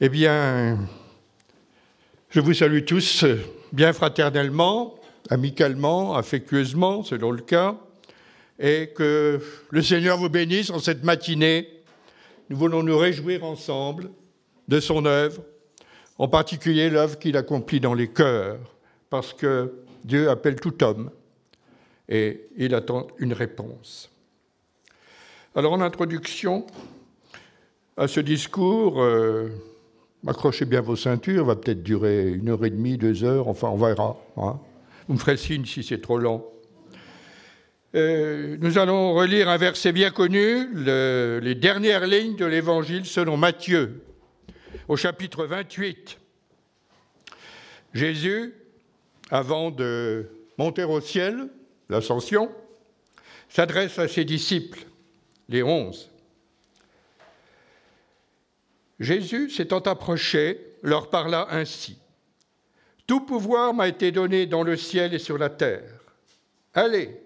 Eh bien, je vous salue tous bien fraternellement, amicalement, affectueusement, selon le cas, et que le Seigneur vous bénisse en cette matinée. Nous voulons nous réjouir ensemble de son œuvre, en particulier l'œuvre qu'il accomplit dans les cœurs, parce que Dieu appelle tout homme et il attend une réponse. Alors en introduction à ce discours, euh, accrochez bien vos ceintures, va peut-être durer une heure et demie, deux heures, enfin on verra. Hein. Vous me ferez signe si c'est trop long. Euh, nous allons relire un verset bien connu, les dernières lignes de l'Évangile selon Matthieu, au chapitre 28. Jésus, avant de monter au ciel, l'ascension, s'adresse à ses disciples, les onze. Jésus, s'étant approché, leur parla ainsi. Tout pouvoir m'a été donné dans le ciel et sur la terre. Allez,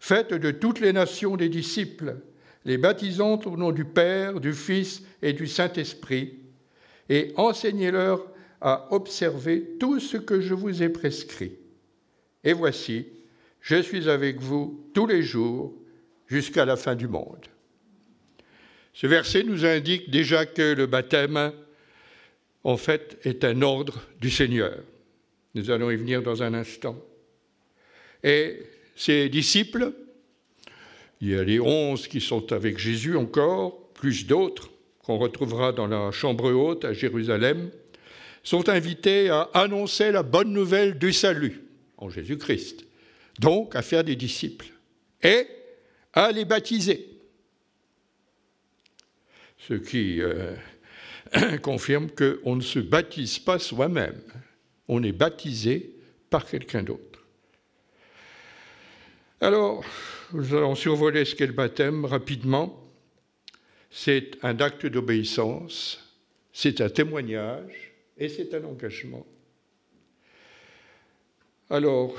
faites de toutes les nations des disciples, les baptisant au nom du Père, du Fils et du Saint-Esprit, et enseignez-leur à observer tout ce que je vous ai prescrit. Et voici, je suis avec vous tous les jours jusqu'à la fin du monde. Ce verset nous indique déjà que le baptême, en fait, est un ordre du Seigneur. Nous allons y venir dans un instant. Et ses disciples, il y a les onze qui sont avec Jésus encore, plus d'autres qu'on retrouvera dans la chambre haute à Jérusalem, sont invités à annoncer la bonne nouvelle du salut en Jésus-Christ, donc à faire des disciples et à les baptiser ce qui euh, confirme qu'on ne se baptise pas soi-même, on est baptisé par quelqu'un d'autre. Alors, nous allons survoler ce qu'est le baptême rapidement. C'est un acte d'obéissance, c'est un témoignage et c'est un engagement. Alors,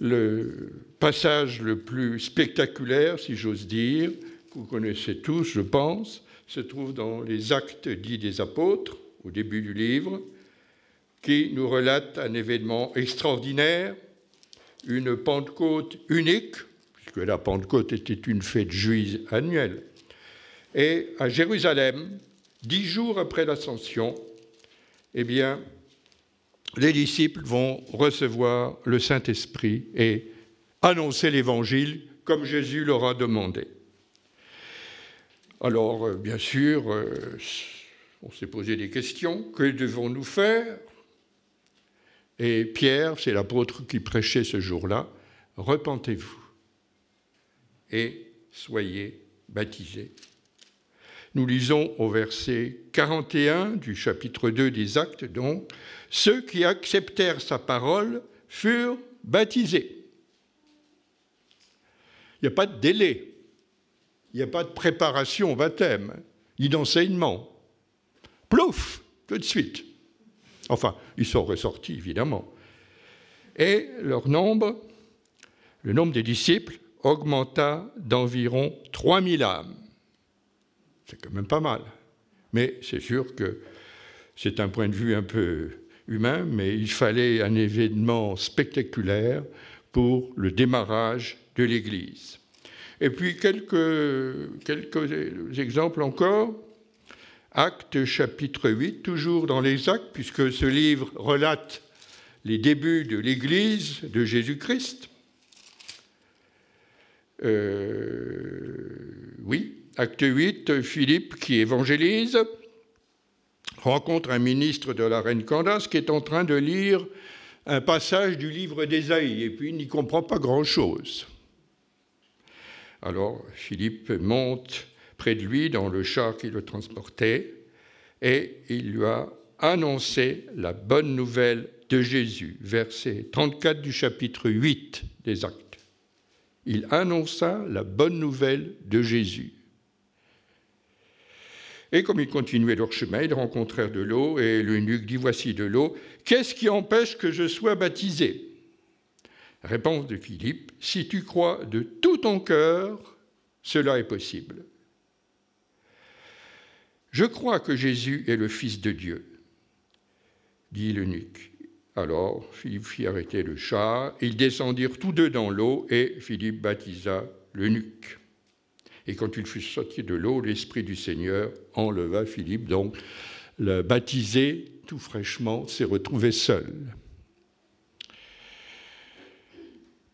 le passage le plus spectaculaire, si j'ose dire, vous connaissez tous, je pense, se trouve dans les actes dits des apôtres, au début du livre, qui nous relate un événement extraordinaire, une Pentecôte unique, puisque la Pentecôte était une fête juive annuelle. Et à Jérusalem, dix jours après l'ascension, eh bien, les disciples vont recevoir le Saint-Esprit et annoncer l'Évangile comme Jésus leur a demandé. Alors, euh, bien sûr, euh, on s'est posé des questions. Que devons-nous faire? Et Pierre, c'est l'apôtre qui prêchait ce jour-là, repentez-vous et soyez baptisés. Nous lisons au verset 41 du chapitre 2 des Actes, donc, ceux qui acceptèrent sa parole furent baptisés. Il n'y a pas de délai. Il n'y a pas de préparation au baptême, ni d'enseignement. Plouf, tout de suite. Enfin, ils sont ressortis, évidemment. Et leur nombre, le nombre des disciples, augmenta d'environ 3000 âmes. C'est quand même pas mal. Mais c'est sûr que c'est un point de vue un peu humain, mais il fallait un événement spectaculaire pour le démarrage de l'Église. Et puis quelques, exemples encore. Acte chapitre 8, toujours dans les actes, puisque ce livre relate les débuts de l'Église de Jésus-Christ. Euh, oui, acte 8, Philippe qui évangélise rencontre un ministre de la reine Candace qui est en train de lire un passage du livre d'Ésaïe, et puis il n'y comprend pas grand-chose. Alors Philippe monte près de lui dans le char qui le transportait et il lui a annoncé la bonne nouvelle de Jésus, verset 34 du chapitre 8 des Actes. Il annonça la bonne nouvelle de Jésus. Et comme ils continuaient leur chemin, ils rencontrèrent de l'eau, et l'eunuque dit Voici de l'eau, qu'est-ce qui empêche que je sois baptisé? Réponse de Philippe, si tu crois de tout ton cœur, cela est possible. Je crois que Jésus est le Fils de Dieu, dit l'eunuque. Alors Philippe fit arrêter le char, ils descendirent tous deux dans l'eau et Philippe baptisa l'eunuque. Et quand il fut sorti de l'eau, l'Esprit du Seigneur enleva Philippe. Donc, le baptisé, tout fraîchement, s'est retrouvé seul.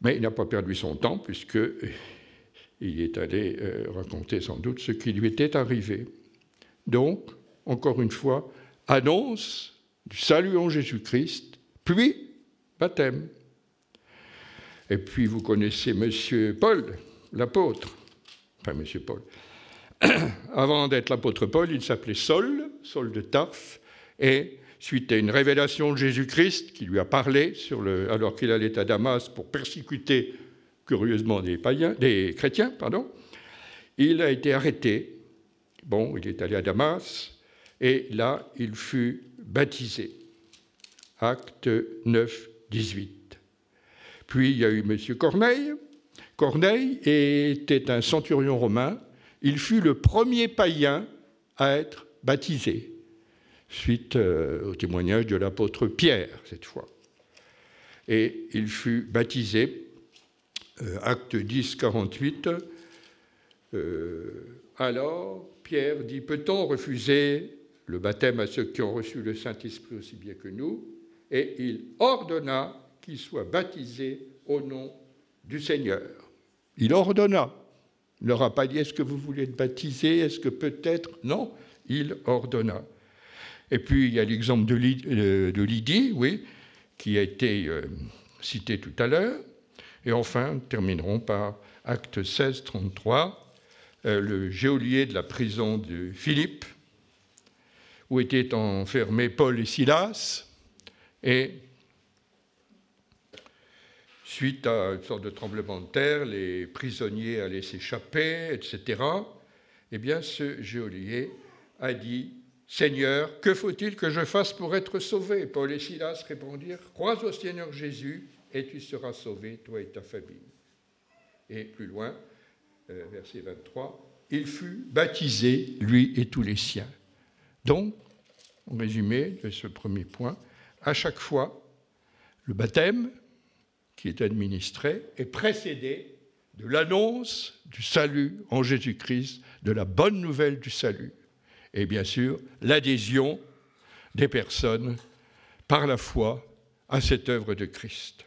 Mais il n'a pas perdu son temps, puisqu'il est allé euh, raconter sans doute ce qui lui était arrivé. Donc, encore une fois, annonce du salut en Jésus-Christ, puis baptême. Et puis vous connaissez M. Paul, l'apôtre, enfin M. Paul. Avant d'être l'apôtre Paul, il s'appelait Saul, Saul de Tarse, et suite à une révélation de Jésus-Christ qui lui a parlé alors qu'il allait à Damas pour persécuter curieusement des, païens, des chrétiens, pardon, il a été arrêté. Bon, il est allé à Damas et là, il fut baptisé. Acte 9, 18. Puis il y a eu M. Corneille. Corneille était un centurion romain. Il fut le premier païen à être baptisé suite euh, au témoignage de l'apôtre Pierre, cette fois. Et il fut baptisé, euh, acte 10, 48. Euh, alors, Pierre dit Peut-on refuser le baptême à ceux qui ont reçu le Saint-Esprit aussi bien que nous? Et il ordonna qu'ils soient baptisés au nom du Seigneur. Il ordonna. Il leur a pas dit Est-ce que vous voulez être baptisé Est-ce que peut-être? Non, il ordonna. Et puis il y a l'exemple de, euh, Lydie, oui, qui a été euh, cité tout à l'heure. Et enfin, terminerons par acte 16, 33, euh, le geôlier de la prison de Philippe, où étaient enfermés Paul et Silas. Et suite à une sorte de tremblement de terre, les prisonniers allaient s'échapper, etc. Eh bien, ce geôlier a dit Seigneur, que faut-il que je fasse pour être sauvé? Paul et Silas répondirent, Crois au Seigneur Jésus et tu seras sauvé, toi et ta famille. Et plus loin, euh, verset 23, il fut baptisé, lui et tous les siens. Donc, en résumé de ce premier point, à chaque fois, le baptême qui est administré est précédé de l'annonce du salut en Jésus-Christ, de la bonne nouvelle du salut et bien sûr l'adhésion des personnes par la foi à cette œuvre de Christ.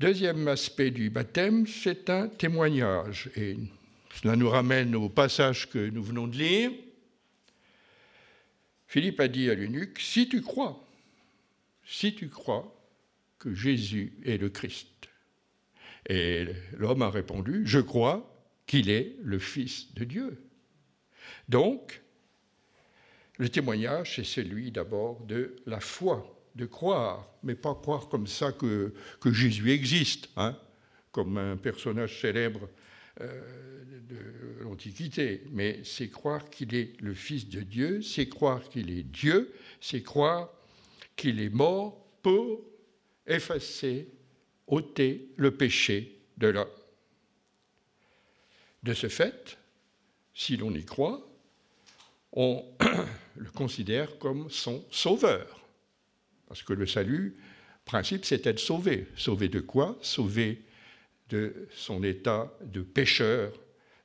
Deuxième aspect du baptême, c'est un témoignage. Et cela nous ramène au passage que nous venons de lire. Philippe a dit à l'eunuque, si tu crois, si tu crois que Jésus est le Christ. Et l'homme a répondu, je crois qu'il est le Fils de Dieu. Donc, le témoignage, c'est celui d'abord de la foi, de croire, mais pas croire comme ça que, Jésus existe, hein, comme un personnage célèbre euh, de l'Antiquité, mais c'est croire qu'il est le Fils de Dieu, c'est croire qu'il est Dieu, c'est croire qu'il est mort pour effacer, ôter le péché de l'homme. De ce fait, si l'on y croit, on le considère comme son sauveur. Parce que le salut, principe, c'est être sauvé. Sauvé de quoi? Sauvé de son état de pécheur,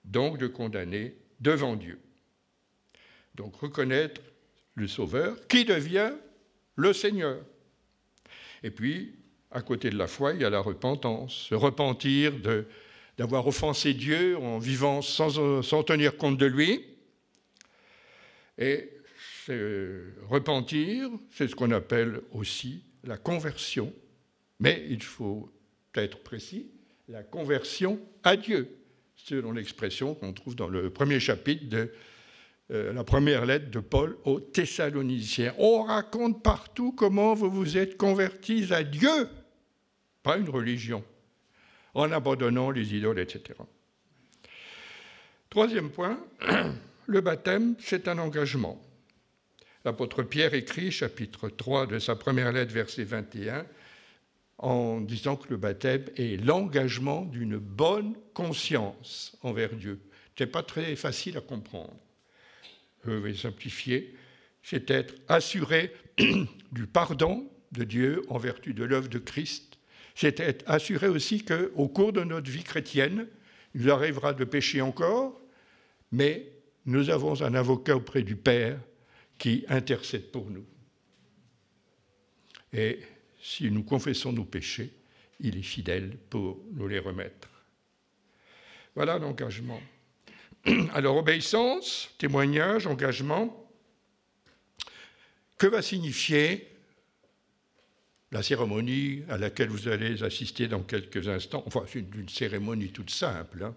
donc de condamné devant Dieu. Donc reconnaître le Sauveur qui devient le Seigneur. Et puis, à côté de la foi, il y a la repentance, se repentir de d'avoir offensé Dieu en vivant sans, sans, tenir compte de lui. Et repentir, c'est ce qu'on appelle aussi la conversion. Mais il faut être précis, la conversion à Dieu, selon l'expression qu'on trouve dans le premier chapitre de euh, la première lettre de Paul aux Thessaloniciens. On raconte partout comment vous vous êtes convertis à Dieu, pas une religion en abandonnant les idoles, etc. Troisième point, le baptême, c'est un engagement. L'apôtre Pierre écrit, chapitre 3 de sa première lettre, verset 21, en disant que le baptême est l'engagement d'une bonne conscience envers Dieu. Ce n'est pas très facile à comprendre. Je vais simplifier. C'est être assuré du pardon de Dieu en vertu de l'œuvre de Christ. C'est être assuré aussi qu'au cours de notre vie chrétienne, il arrivera de pécher encore, mais nous avons un avocat auprès du Père qui intercède pour nous. Et si nous confessons nos péchés, il est fidèle pour nous les remettre. Voilà l'engagement. Alors obéissance, témoignage, engagement. Que va signifier la cérémonie à laquelle vous allez assister dans quelques instants Enfin, c'est une cérémonie toute simple. Hein.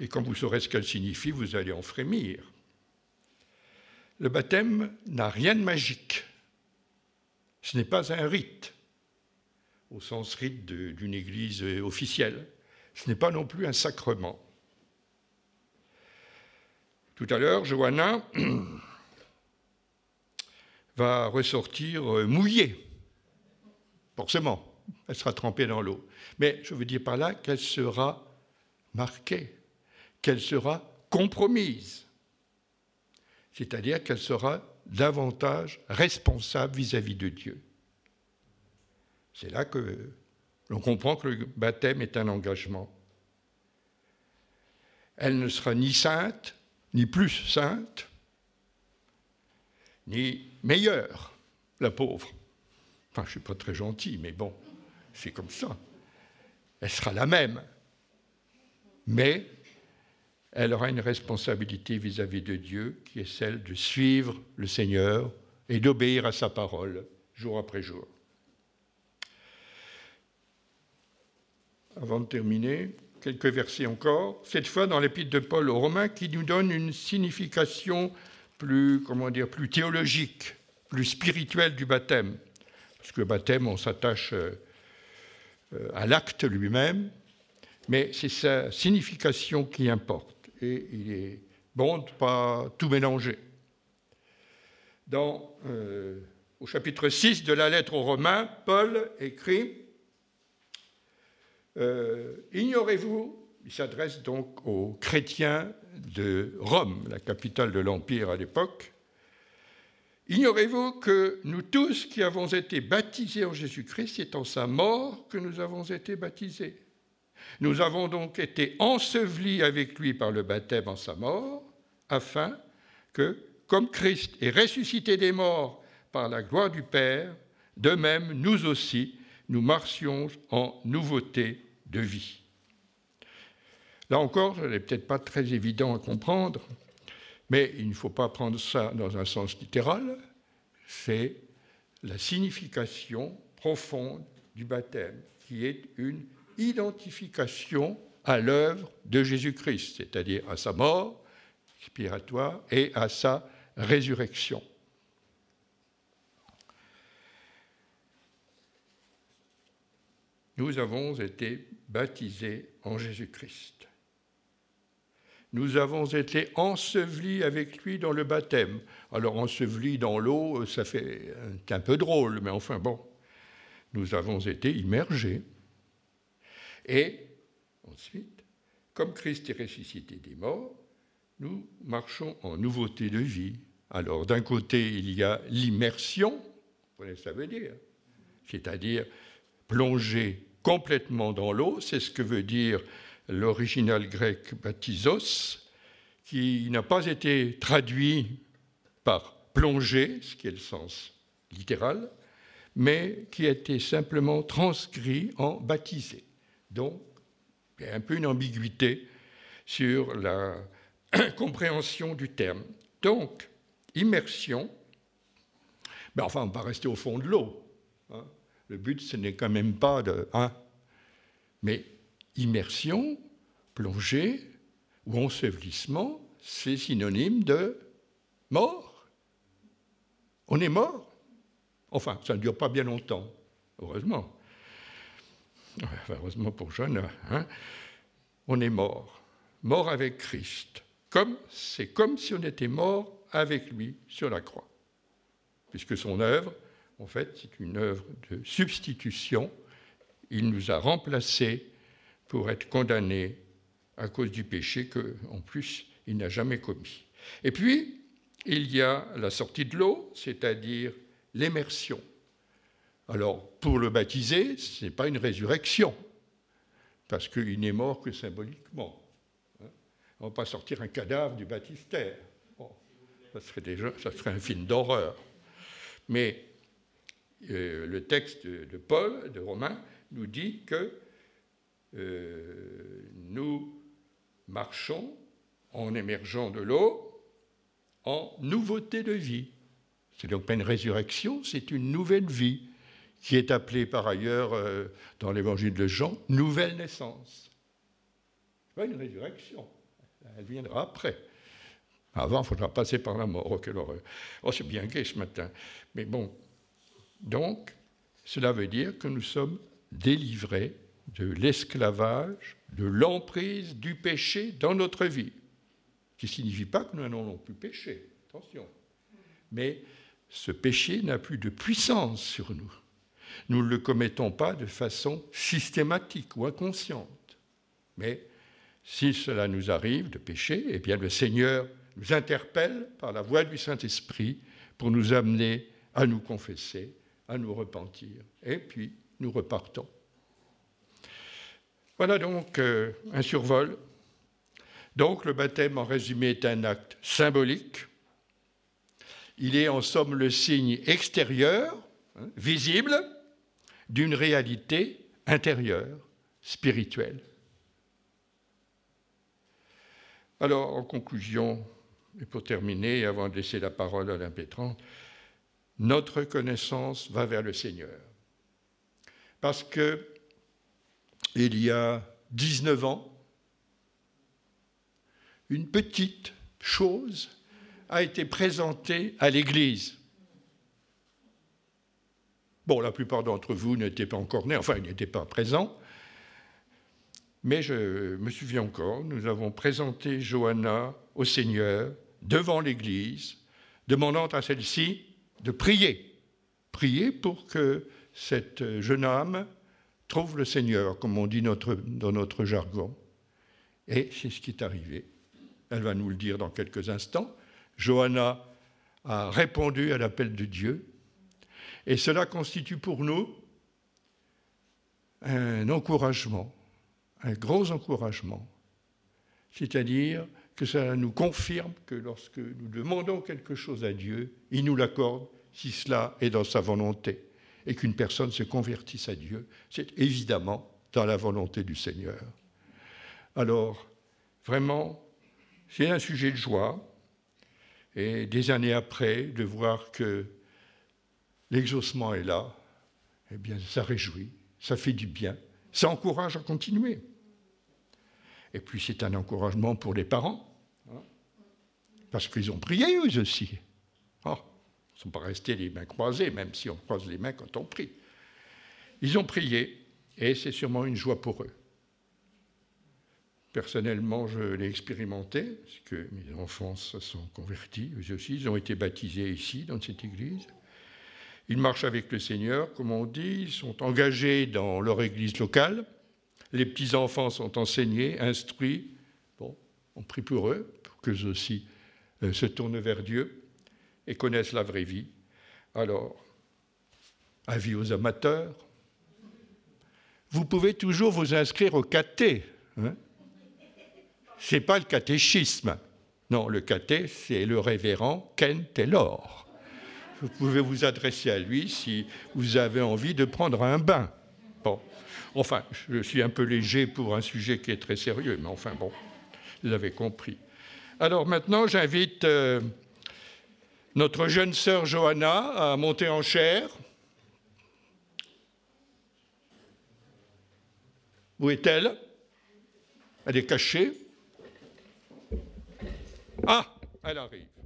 Et quand vous saurez ce qu'elle signifie, vous allez en frémir. Le baptême n'a rien de magique. Ce n'est pas un rite, au sens rite d'une église officielle. Ce n'est pas non plus un sacrement. Tout à l'heure, Johanna va ressortir euh, mouillée, forcément, elle sera trempée dans l'eau. Mais je veux dire par là qu'elle sera marquée, qu'elle sera compromise, c'est-à-dire qu'elle sera davantage responsable vis-à-vis de Dieu. C'est là que l'on comprend que le baptême est un engagement. Elle ne sera ni sainte, ni plus sainte, ni meilleure, la pauvre. Je ne suis pas très gentil, mais bon, c'est comme ça. Elle sera la même. Mais elle aura une responsabilité vis-à-vis de Dieu qui est celle de suivre le Seigneur et d'obéir à sa parole jour après jour. Avant de terminer, quelques versets encore, cette fois dans l'épître de Paul aux Romains qui nous donne une signification plus, comment dire, plus théologique, plus spirituelle du baptême. Parce que le baptême, on s'attache euh, à l'acte lui-même, mais c'est sa signification qui importe et il est bon de ne pas tout mélanger. Dans, euh, au chapitre 6 de la lettre aux Romains, Paul écrit euh, Ignorez-vous, il s'adresse donc aux chrétiens de Rome, la capitale de l'Empire à l'époque, Ignorez-vous que nous tous qui avons été baptisés en Jésus-Christ, c'est en sa mort que nous avons été baptisés nous avons donc été ensevelis avec lui par le baptême en sa mort, afin que, comme Christ est ressuscité des morts par la gloire du Père, de même, nous aussi, nous marchions en nouveauté de vie. Là encore, ce n'est peut-être pas très évident à comprendre, mais il ne faut pas prendre ça dans un sens littéral, c'est la signification profonde du baptême, qui est une identification à l'œuvre de Jésus-Christ, c'est-à-dire à sa mort expiratoire et à sa résurrection. Nous avons été baptisés en Jésus-Christ. Nous avons été ensevelis avec lui dans le baptême. Alors ensevelis dans l'eau, ça fait un peu drôle, mais enfin bon, nous avons été immergés et ensuite, comme Christ est ressuscité des morts, nous marchons en nouveauté de vie. Alors d'un côté, il y a l'immersion, vous voyez ce que ça veut dire, c'est-à-dire plonger complètement dans l'eau, c'est ce que veut dire l'original grec baptisos, qui n'a pas été traduit par plonger, ce qui est le sens littéral, mais qui a été simplement transcrit en baptisé. Donc, il y a un peu une ambiguïté sur la compréhension du terme. Donc, immersion, ben enfin, on va rester au fond de l'eau. Hein. Le but, ce n'est quand même pas de... Hein. Mais immersion, plongée ou ensevelissement, c'est synonyme de mort. On est mort. Enfin, ça ne dure pas bien longtemps, heureusement heureusement pour Jeanne, hein, on est mort, mort avec Christ. Comme, c'est comme si on était mort avec lui sur la croix. Puisque son œuvre, en fait, c'est une œuvre de substitution. Il nous a remplacés pour être condamnés à cause du péché que, en plus, il n'a jamais commis. Et puis, il y a la sortie de l'eau, c'est-à-dire l'immersion. Alors, pour le baptiser, ce n'est pas une résurrection, parce qu'il n'est mort que symboliquement. Hein. On ne va pas sortir un cadavre du baptistère. ça, serait déjà, ça serait un film d'horreur. Mais euh, le texte de Paul, de Romain, nous dit que euh, nous marchons en émergeant de l'eau en nouveauté de vie. C'est donc pas une résurrection, c'est une nouvelle vie qui est appelée par ailleurs euh, dans l'évangile de Jean nouvelle naissance. Pas une résurrection, elle viendra après. Avant, il faudra passer par la mort. Oh, quelle horreur. Oh, c'est bien gai ce matin. Mais bon, donc, cela veut dire que nous sommes délivrés de l'esclavage, de l'emprise du péché dans notre vie. Ce qui ne signifie pas que nous n'allons plus pécher, attention. Mais ce péché n'a plus de puissance sur nous. Nous ne le commettons pas de façon systématique ou inconsciente. Mais si cela nous arrive de pécher, eh bien le Seigneur nous interpelle par la voix du Saint-Esprit pour nous amener à nous confesser, à nous repentir. Et puis nous repartons. Voilà donc euh, un survol. Donc le baptême, en résumé, est un acte symbolique. Il est en somme le signe extérieur, hein, visible, d'une réalité intérieure, spirituelle. Alors, en conclusion, et pour terminer, avant de laisser la parole à l'impétrante, notre connaissance va vers le Seigneur. Parce que il y a 19 ans, une petite chose a été présentée à l'Église. Bon, la plupart d'entre vous n'étaient pas encore nés, enfin, ils n'étaient pas présents, mais je me souviens encore, nous avons présenté Johanna au Seigneur devant l'Église, demandant à celle-ci de prier, prier pour que cette jeune âme trouve le Seigneur, comme on dit dans notre jargon. Et c'est ce qui est arrivé. Elle va nous le dire dans quelques instants. Johanna a répondu à l'appel de Dieu. Et cela constitue pour nous un encouragement, un gros encouragement. C'est-à-dire que ça nous confirme que lorsque nous demandons quelque chose à Dieu, il nous l'accorde si cela est dans sa volonté et qu'une personne se convertisse à Dieu, c'est évidemment dans la volonté du Seigneur. Alors, vraiment, c'est un sujet de joie, et des années après, de voir que l'exaucement est là, eh bien, ça réjouit, ça fait du bien, ça encourage à continuer. Et puis, c'est un encouragement pour les parents, parce qu'ils ont prié eux aussi. Ne sont pas restés les mains croisées, même si on croise les mains quand on prie. Ils ont prié, et c'est sûrement une joie pour eux. Personnellement, je l'ai expérimenté, parce que mes enfants se sont convertis, eux aussi, ils ont été baptisés ici, dans cette église. Ils marchent avec le Seigneur, comme on dit, ils sont engagés dans leur église locale. Les petits-enfants sont enseignés, instruits. Bon, on prie pour eux, pour qu'eux aussi euh, se tournent vers Dieu et connaissent la vraie vie. Alors, avis aux amateurs, vous pouvez toujours vous inscrire au caté. Hein Ce n'est pas le catéchisme. Non, le caté, c'est le révérend Ken Taylor. Vous pouvez vous adresser à lui si vous avez envie de prendre un bain. Bon, enfin, je suis un peu léger pour un sujet qui est très sérieux, mais enfin bon, vous avez compris. Alors maintenant, j'invite euh, notre jeune sœur Johanna a monté en chair. Où est-elle? Elle est cachée. Ah, elle arrive.